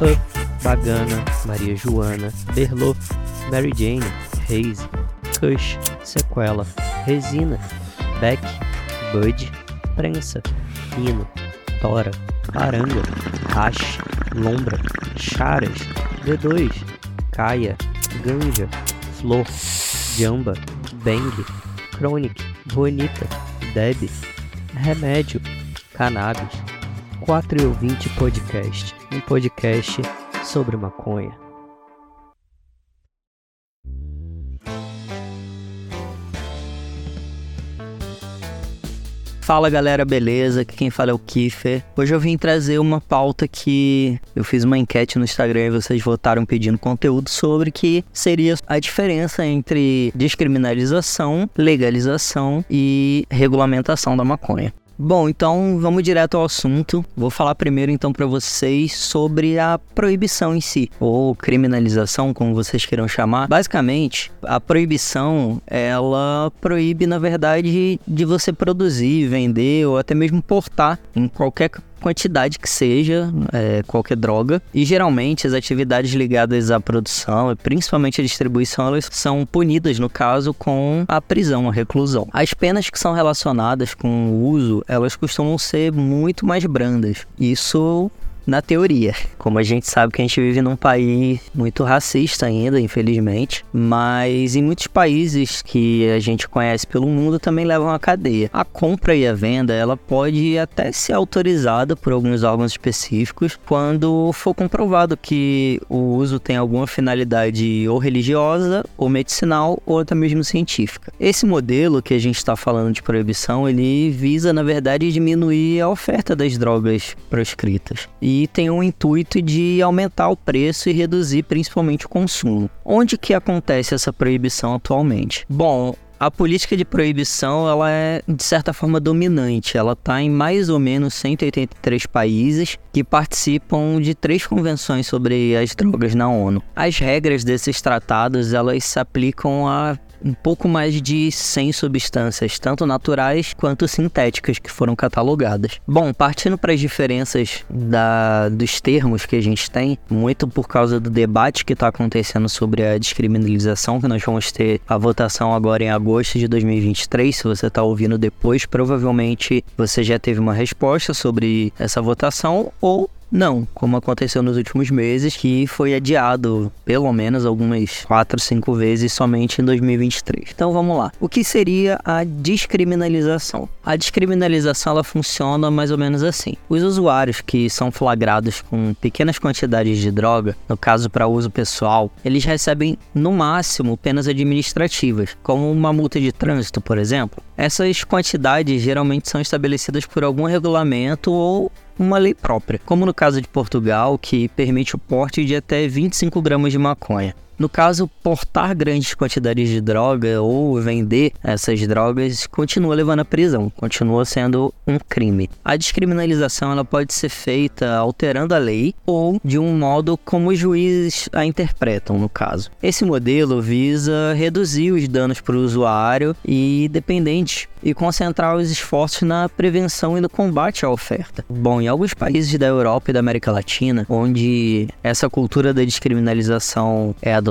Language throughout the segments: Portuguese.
Up, Bagana, Maria Joana, Berlot, Mary Jane, Haze, Kush, Sequela, Resina, Beck, Bud, Prensa, Hino, Tora, Laranga, Hash, Lombra, Charas, D2, Caia, Ganja, Flor, Jamba, Bang, Chronic, Bonita, Deb, Remédio, Cannabis, 4 e ouvinte podcast, um podcast sobre maconha. Fala galera, beleza? Aqui quem fala é o Kiffer. Hoje eu vim trazer uma pauta que eu fiz uma enquete no Instagram e vocês votaram pedindo conteúdo sobre que seria a diferença entre descriminalização, legalização e regulamentação da maconha. Bom, então vamos direto ao assunto. Vou falar primeiro então para vocês sobre a proibição em si, ou criminalização, como vocês queiram chamar. Basicamente, a proibição, ela proíbe, na verdade, de você produzir, vender ou até mesmo portar em qualquer quantidade que seja, é, qualquer droga. E geralmente as atividades ligadas à produção e principalmente à distribuição, elas são punidas, no caso, com a prisão, a reclusão. As penas que são relacionadas com o uso, elas costumam ser muito mais brandas. Isso na teoria. Como a gente sabe que a gente vive num país muito racista ainda, infelizmente, mas em muitos países que a gente conhece pelo mundo também levam à cadeia. A compra e a venda, ela pode até ser autorizada por alguns órgãos específicos quando for comprovado que o uso tem alguma finalidade ou religiosa, ou medicinal, ou até mesmo científica. Esse modelo que a gente está falando de proibição, ele visa, na verdade, diminuir a oferta das drogas proscritas. E tem o intuito de aumentar o preço e reduzir principalmente o consumo. Onde que acontece essa proibição atualmente? Bom, a política de proibição ela é de certa forma dominante. Ela está em mais ou menos 183 países que participam de três convenções sobre as drogas na ONU. As regras desses tratados elas se aplicam a um pouco mais de 100 substâncias, tanto naturais quanto sintéticas, que foram catalogadas. Bom, partindo para as diferenças da, dos termos que a gente tem, muito por causa do debate que está acontecendo sobre a descriminalização, que nós vamos ter a votação agora em agosto de 2023. Se você está ouvindo depois, provavelmente você já teve uma resposta sobre essa votação ou não, como aconteceu nos últimos meses, que foi adiado pelo menos algumas 4, 5 vezes somente em 2023. Então vamos lá. O que seria a descriminalização? A descriminalização ela funciona mais ou menos assim. Os usuários que são flagrados com pequenas quantidades de droga, no caso para uso pessoal, eles recebem no máximo penas administrativas, como uma multa de trânsito, por exemplo. Essas quantidades geralmente são estabelecidas por algum regulamento ou uma lei própria, como no caso de Portugal, que permite o porte de até 25 gramas de maconha. No caso, portar grandes quantidades de droga ou vender essas drogas continua levando à prisão, continua sendo um crime. A descriminalização ela pode ser feita alterando a lei ou de um modo como os juízes a interpretam, no caso. Esse modelo visa reduzir os danos para o usuário e dependentes e concentrar os esforços na prevenção e no combate à oferta. Bom, em alguns países da Europa e da América Latina, onde essa cultura da descriminalização é adotada,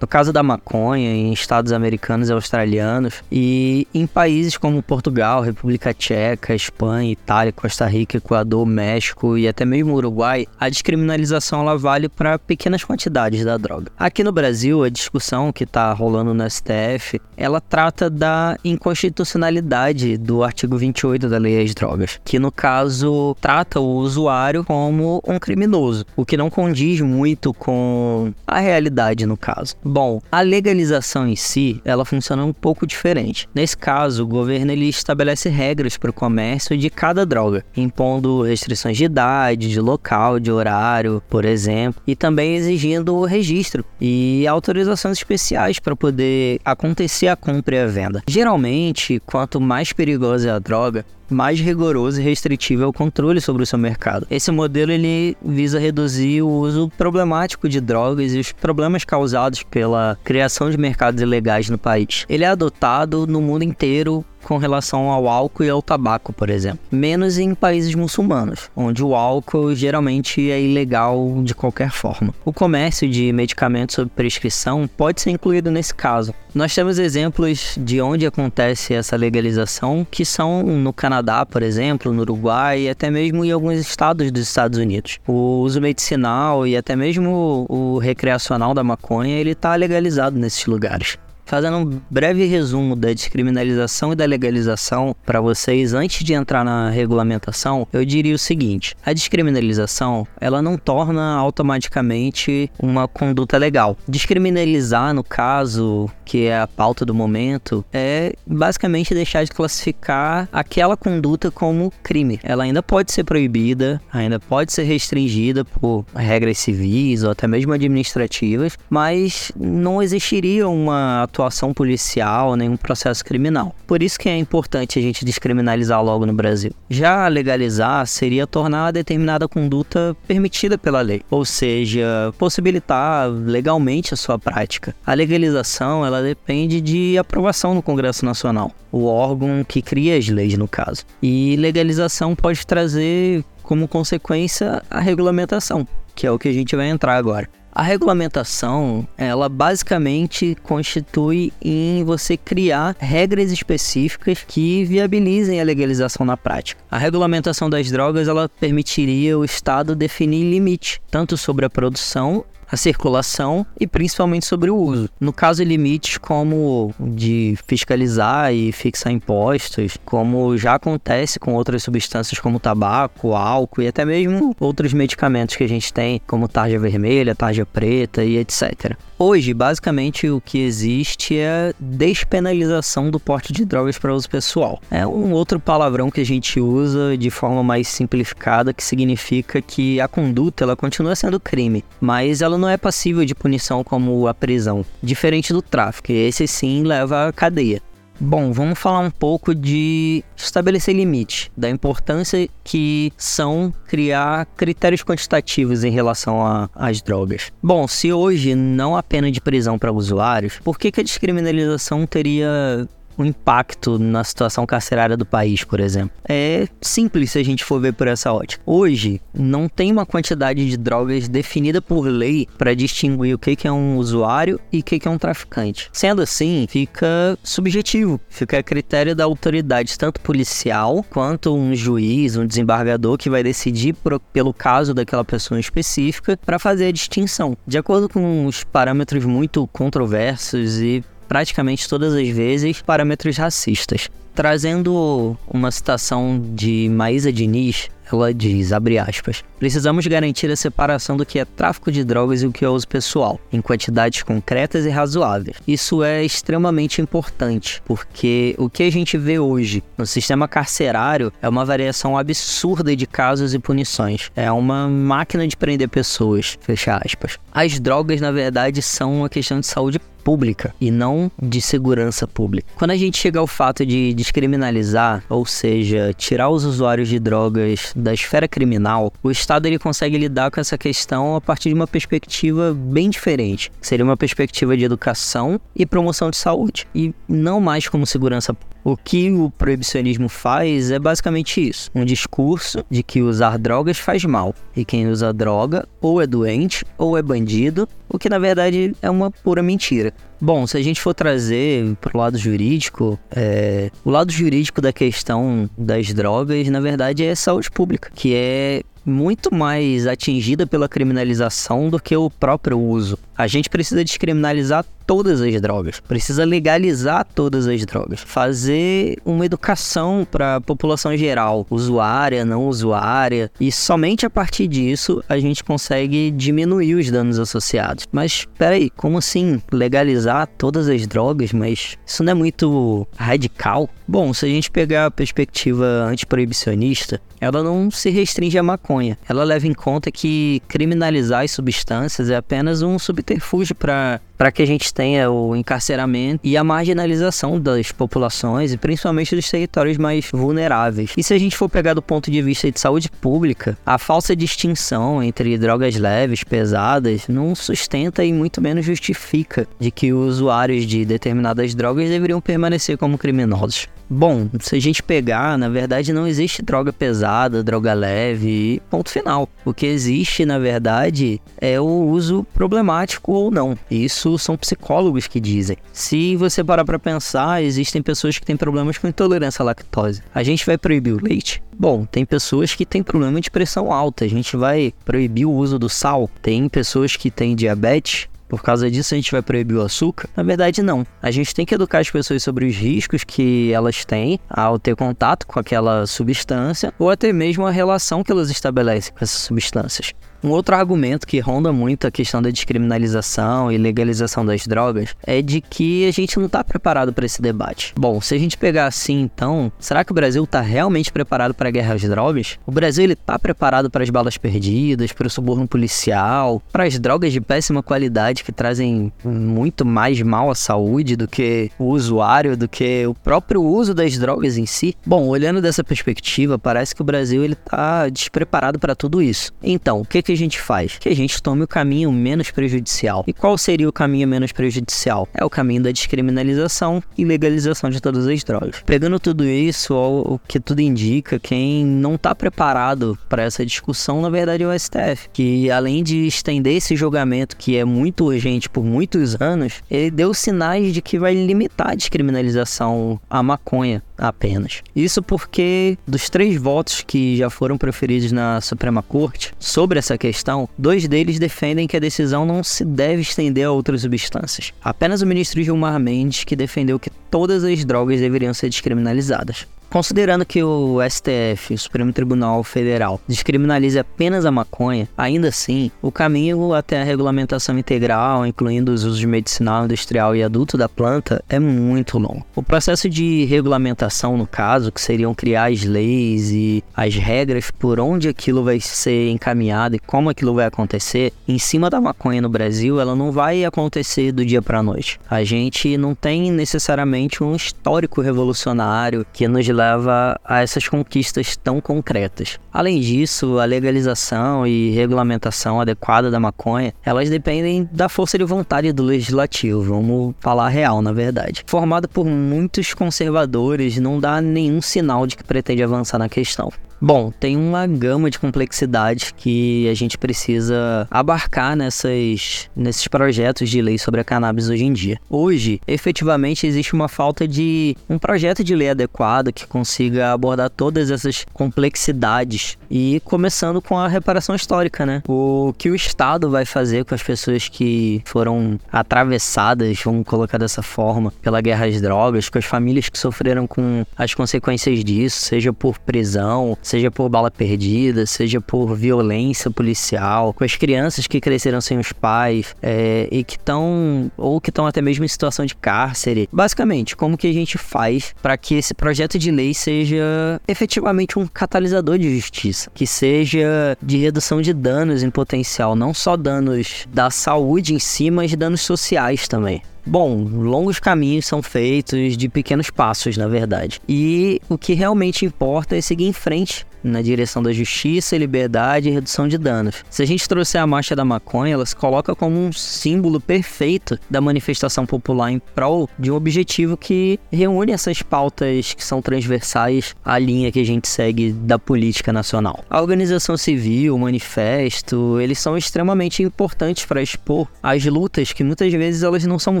no caso da maconha, em estados americanos e australianos, e em países como Portugal, República Tcheca, Espanha, Itália, Costa Rica, Equador, México e até mesmo Uruguai, a descriminalização ela vale para pequenas quantidades da droga. Aqui no Brasil, a discussão que está rolando no STF, ela trata da inconstitucionalidade do artigo 28 da Lei às Drogas, que no caso trata o usuário como um criminoso, o que não condiz muito com a realidade no caso. Bom, a legalização em si, ela funciona um pouco diferente. Nesse caso, o governo ele estabelece regras para o comércio de cada droga, impondo restrições de idade, de local, de horário, por exemplo, e também exigindo o registro e autorizações especiais para poder acontecer a compra e a venda. Geralmente, quanto mais perigosa é a droga, mais rigoroso e restritivo é o controle sobre o seu mercado. Esse modelo ele visa reduzir o uso problemático de drogas e os problemas causados pela criação de mercados ilegais no país. Ele é adotado no mundo inteiro com relação ao álcool e ao tabaco, por exemplo. Menos em países muçulmanos, onde o álcool geralmente é ilegal de qualquer forma. O comércio de medicamentos sob prescrição pode ser incluído nesse caso. Nós temos exemplos de onde acontece essa legalização, que são no Canadá, por exemplo, no Uruguai e até mesmo em alguns estados dos Estados Unidos. O uso medicinal e até mesmo o recreacional da maconha, ele está legalizado nesses lugares. Fazendo um breve resumo da descriminalização e da legalização para vocês antes de entrar na regulamentação, eu diria o seguinte: a descriminalização ela não torna automaticamente uma conduta legal. Descriminalizar, no caso, que é a pauta do momento, é basicamente deixar de classificar aquela conduta como crime. Ela ainda pode ser proibida, ainda pode ser restringida por regras civis ou até mesmo administrativas, mas não existiria uma atuação policial, nenhum processo criminal. Por isso que é importante a gente descriminalizar logo no Brasil. Já legalizar seria tornar a determinada conduta permitida pela lei, ou seja, possibilitar legalmente a sua prática. A legalização, ela depende de aprovação no Congresso Nacional, o órgão que cria as leis no caso. E legalização pode trazer como consequência a regulamentação, que é o que a gente vai entrar agora. A regulamentação, ela basicamente constitui em você criar regras específicas que viabilizem a legalização na prática. A regulamentação das drogas, ela permitiria o Estado definir limite, tanto sobre a produção a circulação e principalmente sobre o uso. No caso, limites como de fiscalizar e fixar impostos, como já acontece com outras substâncias como tabaco, álcool e até mesmo outros medicamentos que a gente tem, como tarja vermelha, tarja preta e etc. Hoje, basicamente, o que existe é despenalização do porte de drogas para uso pessoal. É um outro palavrão que a gente usa de forma mais simplificada, que significa que a conduta ela continua sendo crime, mas ela não é passível de punição como a prisão, diferente do tráfico. Esse sim leva à cadeia. Bom, vamos falar um pouco de estabelecer limite, da importância que são criar critérios quantitativos em relação às drogas. Bom, se hoje não há pena de prisão para usuários, por que, que a descriminalização teria o impacto na situação carcerária do país, por exemplo. É simples se a gente for ver por essa ótica. Hoje, não tem uma quantidade de drogas definida por lei para distinguir o que é um usuário e o que é um traficante. Sendo assim, fica subjetivo, fica a critério da autoridade, tanto policial quanto um juiz, um desembargador que vai decidir por, pelo caso daquela pessoa específica para fazer a distinção. De acordo com os parâmetros muito controversos e praticamente todas as vezes parâmetros racistas. Trazendo uma citação de Maísa Diniz, ela diz, abre aspas, precisamos garantir a separação do que é tráfico de drogas e o que é uso pessoal, em quantidades concretas e razoáveis. Isso é extremamente importante, porque o que a gente vê hoje no sistema carcerário é uma variação absurda de casos e punições. É uma máquina de prender pessoas, fecha aspas. As drogas, na verdade, são uma questão de saúde pública e não de segurança pública. Quando a gente chega ao fato de descriminalizar, ou seja, tirar os usuários de drogas da esfera criminal, o Estado ele consegue lidar com essa questão a partir de uma perspectiva bem diferente. Seria uma perspectiva de educação e promoção de saúde, e não mais como segurança pública. O que o proibicionismo faz é basicamente isso: um discurso de que usar drogas faz mal, e quem usa droga ou é doente ou é bandido, o que na verdade é uma pura mentira. Bom, se a gente for trazer para o lado jurídico, é... o lado jurídico da questão das drogas, na verdade, é saúde pública, que é muito mais atingida pela criminalização do que o próprio uso. A gente precisa descriminalizar todas as drogas, precisa legalizar todas as drogas, fazer uma educação para a população geral, usuária, não usuária, e somente a partir disso a gente consegue diminuir os danos associados. Mas peraí, como assim legalizar todas as drogas? Mas isso não é muito radical? Bom, se a gente pegar a perspectiva antiproibicionista, ela não se restringe à maconha. Ela leva em conta que criminalizar as substâncias é apenas um subterfúgio para para que a gente tenha o encarceramento e a marginalização das populações e principalmente dos territórios mais vulneráveis. E se a gente for pegar do ponto de vista de saúde pública, a falsa distinção entre drogas leves, pesadas, não sustenta e muito menos justifica de que usuários de determinadas drogas deveriam permanecer como criminosos. Bom, se a gente pegar, na verdade não existe droga pesada, droga leve, ponto final. O que existe, na verdade, é o uso problemático ou não. Isso são psicólogos que dizem. Se você parar para pensar, existem pessoas que têm problemas com intolerância à lactose. A gente vai proibir o leite? Bom, tem pessoas que têm problema de pressão alta. A gente vai proibir o uso do sal. Tem pessoas que têm diabetes por causa disso a gente vai proibir o açúcar? Na verdade, não. A gente tem que educar as pessoas sobre os riscos que elas têm ao ter contato com aquela substância ou até mesmo a relação que elas estabelecem com essas substâncias. Um outro argumento que ronda muito a questão da descriminalização e legalização das drogas é de que a gente não está preparado para esse debate. Bom, se a gente pegar assim, então, será que o Brasil está realmente preparado para a guerra às drogas? O Brasil ele está preparado para as balas perdidas, para o suborno policial, para as drogas de péssima qualidade que trazem muito mais mal à saúde do que o usuário, do que o próprio uso das drogas em si? Bom, olhando dessa perspectiva, parece que o Brasil ele está despreparado para tudo isso. Então, o que que a gente faz? Que a gente tome o caminho menos prejudicial. E qual seria o caminho menos prejudicial? É o caminho da descriminalização e legalização de todas as drogas. Pegando tudo isso, o que tudo indica, quem não está preparado para essa discussão, na verdade, é o STF, que além de estender esse julgamento que é muito urgente por muitos anos, ele deu sinais de que vai limitar a descriminalização à maconha apenas. Isso porque dos três votos que já foram proferidos na Suprema Corte sobre essa questão, dois deles defendem que a decisão não se deve estender a outras substâncias. Apenas o ministro Gilmar Mendes que defendeu que todas as drogas deveriam ser descriminalizadas. Considerando que o STF, o Supremo Tribunal Federal, descriminalize apenas a maconha, ainda assim, o caminho até a regulamentação integral, incluindo os usos medicinal, industrial e adulto da planta, é muito longo. O processo de regulamentação, no caso, que seriam criar as leis e as regras por onde aquilo vai ser encaminhado e como aquilo vai acontecer, em cima da maconha no Brasil, ela não vai acontecer do dia para noite. A gente não tem necessariamente um histórico revolucionário que nos leva a essas conquistas tão concretas. Além disso, a legalização e regulamentação adequada da maconha, elas dependem da força de vontade do legislativo, vamos falar real, na verdade. Formado por muitos conservadores, não dá nenhum sinal de que pretende avançar na questão. Bom, tem uma gama de complexidade que a gente precisa abarcar nessas, nesses projetos de lei sobre a cannabis hoje em dia. Hoje, efetivamente, existe uma falta de um projeto de lei adequado que consiga abordar todas essas complexidades e começando com a reparação histórica, né? O que o Estado vai fazer com as pessoas que foram atravessadas, vamos colocar dessa forma, pela guerra às drogas, com as famílias que sofreram com as consequências disso, seja por prisão, seja por bala perdida, seja por violência policial, com as crianças que cresceram sem os pais é, e que estão, ou que estão até mesmo em situação de cárcere. Basicamente, como que a gente faz para que esse projeto de lei seja efetivamente um catalisador de justiça, que seja de redução de danos em potencial, não só danos da saúde em si, mas danos sociais também. Bom, longos caminhos são feitos de pequenos passos, na verdade. E o que realmente importa é seguir em frente na direção da justiça, liberdade e redução de danos. Se a gente trouxer a marcha da maconha, ela se coloca como um símbolo perfeito da manifestação popular em prol de um objetivo que reúne essas pautas que são transversais à linha que a gente segue da política nacional. A organização civil, o manifesto, eles são extremamente importantes para expor as lutas que muitas vezes elas não são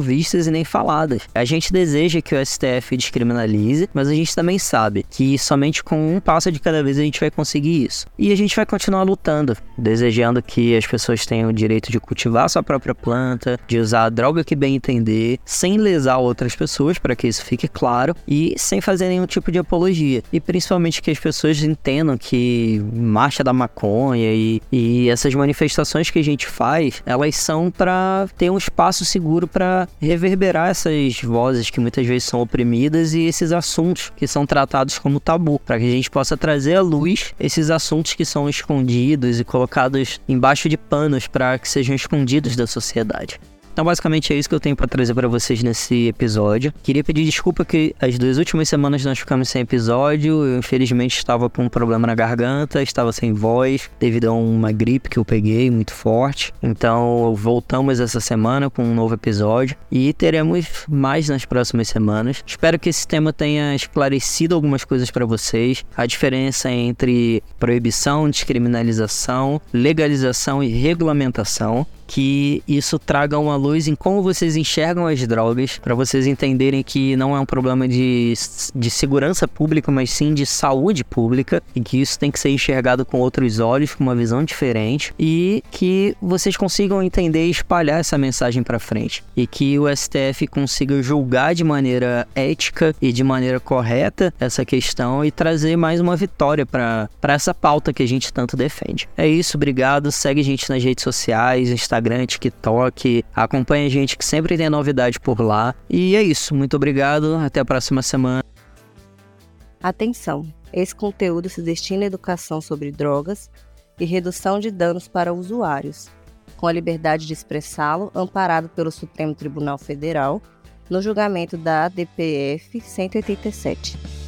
vistas e nem faladas. A gente deseja que o STF descriminalize, mas a gente também sabe que somente com um passo de cada vez a gente vai conseguir isso. E a gente vai continuar lutando, desejando que as pessoas tenham o direito de cultivar sua própria planta, de usar a droga que bem entender, sem lesar outras pessoas, para que isso fique claro, e sem fazer nenhum tipo de apologia. E principalmente que as pessoas entendam que marcha da maconha e, e essas manifestações que a gente faz, elas são para ter um espaço seguro para reverberar essas vozes que muitas vezes são oprimidas e esses assuntos que são tratados como tabu, para que a gente possa trazer à luz luz esses assuntos que são escondidos e colocados embaixo de panos para que sejam escondidos da sociedade. Então, basicamente, é isso que eu tenho para trazer para vocês nesse episódio. Queria pedir desculpa que as duas últimas semanas nós ficamos sem episódio. Eu, infelizmente, estava com um problema na garganta, estava sem voz, devido a uma gripe que eu peguei muito forte. Então, voltamos essa semana com um novo episódio e teremos mais nas próximas semanas. Espero que esse tema tenha esclarecido algumas coisas para vocês. A diferença entre proibição, descriminalização, legalização e regulamentação que isso traga uma luz em como vocês enxergam as drogas, para vocês entenderem que não é um problema de, de segurança pública, mas sim de saúde pública, e que isso tem que ser enxergado com outros olhos, com uma visão diferente, e que vocês consigam entender e espalhar essa mensagem para frente, e que o STF consiga julgar de maneira ética e de maneira correta essa questão e trazer mais uma vitória para essa pauta que a gente tanto defende. É isso, obrigado. Segue a gente nas redes sociais, Instagram Instagram, TikTok. Acompanhe a gente que sempre tem novidade por lá. E é isso. Muito obrigado. Até a próxima semana. Atenção! Esse conteúdo se destina à educação sobre drogas e redução de danos para usuários, com a liberdade de expressá-lo, amparado pelo Supremo Tribunal Federal no julgamento da ADPF 187.